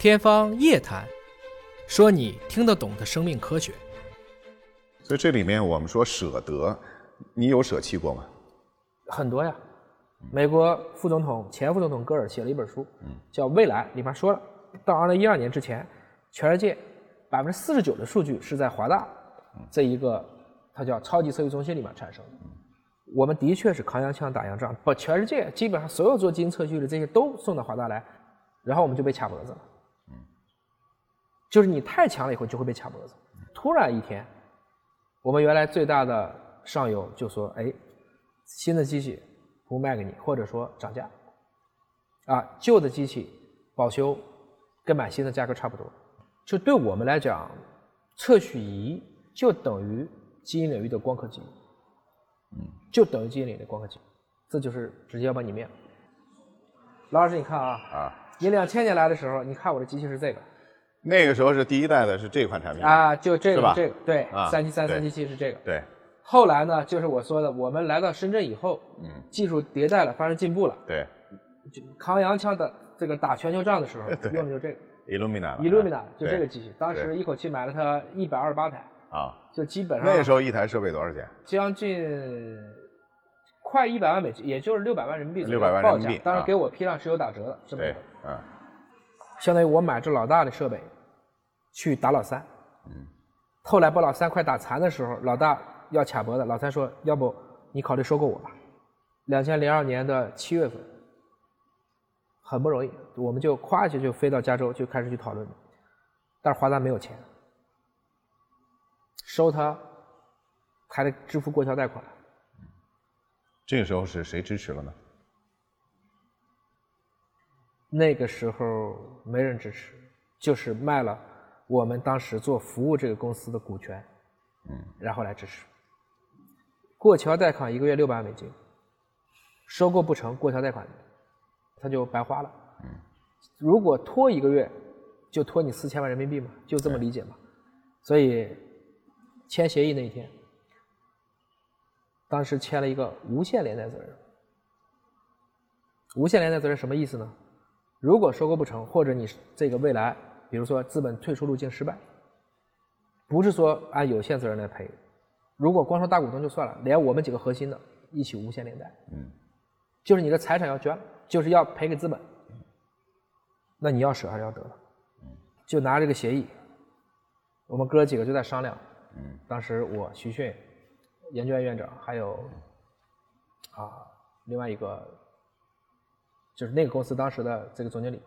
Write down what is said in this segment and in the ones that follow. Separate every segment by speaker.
Speaker 1: 天方夜谭，说你听得懂的生命科学。
Speaker 2: 所以这里面我们说舍得，你有舍弃过吗？
Speaker 1: 很多呀。美国副总统、前副总统戈尔写了一本书，叫《未来》，里面说了，到二零一二年之前，全世界百分之四十九的数据是在华大这一个它叫超级测序中心里面产生的。我们的确是扛洋枪打洋仗，把全世界基本上所有做基因测序的这些都送到华大来，然后我们就被卡脖子了。就是你太强了以后就会被卡脖子。突然一天，我们原来最大的上游就说：“哎，新的机器。”不卖给你，或者说涨价，啊，旧的机器保修跟买新的价格差不多。就对我们来讲，测序仪就等于基因领域的光刻机，嗯，就等于基因领域的光刻机，这就是直接要把你灭了。老师，你看啊，啊，你两千年来的时候，你看我的机器是这个，
Speaker 2: 那个时候是第一代的，是这款产品
Speaker 1: 啊，就这个这个，对，三七三三七七是这个，
Speaker 2: 对。
Speaker 1: 后来呢，就是我说的，我们来到深圳以后，嗯，技术迭代了，发生进步了，
Speaker 2: 对，就
Speaker 1: 扛洋枪的这个打全球仗的时候，用的就这个，Illumina，Illumina 就这个机器，当时一口气买了它一百二十八台，啊，就基本上
Speaker 2: 那时候一台设备多少钱？
Speaker 1: 将近快一百万美金，也就是六百万人民币
Speaker 2: 六百万人民币，
Speaker 1: 当时给我批量是有打折的，是对，嗯，相当于我买这老大的设备去打老三，嗯，后来把老三快打残的时候，老大。要卡脖子，老三说：“要不你考虑收购我吧？”两千零二年的七月份，很不容易，我们就夸一下就飞到加州，就开始去讨论。但是华大没有钱，收他还得支付过桥贷款。
Speaker 2: 这个时候是谁支持了呢？
Speaker 1: 那个时候没人支持，就是卖了我们当时做服务这个公司的股权，嗯，然后来支持。过桥贷款一个月六百万美金，收购不成，过桥贷款他就白花了。嗯，如果拖一个月，就拖你四千万人民币嘛，就这么理解嘛。所以签协议那一天，当时签了一个无限连带责任。无限连带责任什么意思呢？如果收购不成，或者你这个未来，比如说资本退出路径失败，不是说按有限责任来赔。如果光说大股东就算了，连我们几个核心的一起无限连带，嗯，就是你的财产要捐，就是要赔给资本，那你要舍还是要得？嗯，就拿这个协议，我们哥几个就在商量，嗯，当时我徐迅，研究院院长，还有啊另外一个，就是那个公司当时的这个总经理，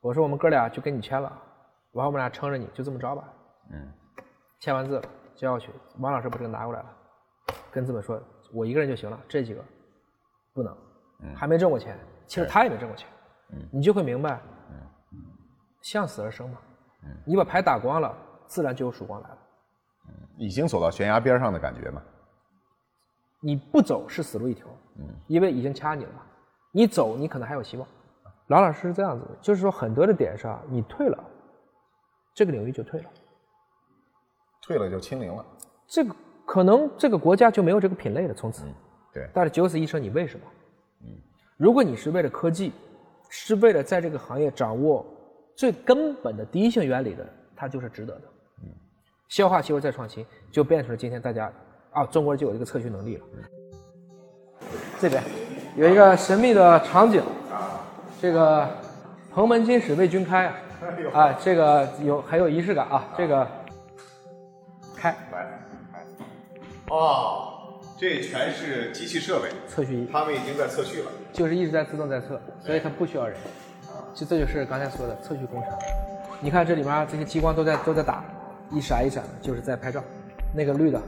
Speaker 1: 我说我们哥俩就跟你签了，完我们俩撑着你就这么着吧，嗯，签完字。交过去，王老师把这个拿过来了，跟资本说：“我一个人就行了，这几个不能，还没挣过钱。其实他也没挣过钱，嗯你就会明白，向死而生嘛。你把牌打光了，自然就有曙光来了。
Speaker 2: 已经走到悬崖边上的感觉嘛。
Speaker 1: 你不走是死路一条，因为已经掐你了嘛。你走，你可能还有希望。老老实实这样子，就是说很多的点上，你退了，这个领域就退了。”
Speaker 2: 退了就清零了，
Speaker 1: 这个可能这个国家就没有这个品类了，从此。
Speaker 2: 对。
Speaker 1: 但是九死一生，你为什么？嗯。如果你是为了科技，是为了在这个行业掌握最根本的第一性原理的，它就是值得的。嗯。消化吸收再创新，就变成了今天大家啊，中国人就有这个测序能力了。这边有一个神秘的场景，这个蓬门今始为君开啊，啊，这个有很有仪式感啊，这个。开来
Speaker 2: 来，哦，这全是机器设备
Speaker 1: 测序仪，
Speaker 2: 他们已经在测序了，
Speaker 1: 就是一直在自动在测，所以它不需要人。就这就是刚才说的测序工程。你看这里面这些激光都在都在打，一闪一闪的，就是在拍照。那个绿的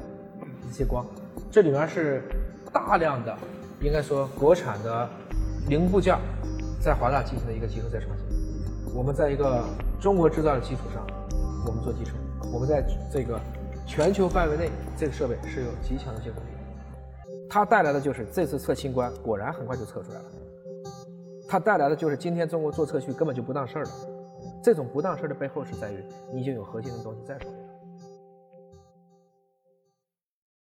Speaker 1: 一些光，这里面是大量的，应该说国产的零部件，在华大进行的一个集成再创新。我们在一个中国制造的基础上，我们做集成，我们在这个。全球范围内，这个设备是有极强的竞争力。它带来的就是这次测新冠，果然很快就测出来了。它带来的就是今天中国做测序根本就不当事儿了。这种不当事儿的背后是在于你已经有核心的东西在手。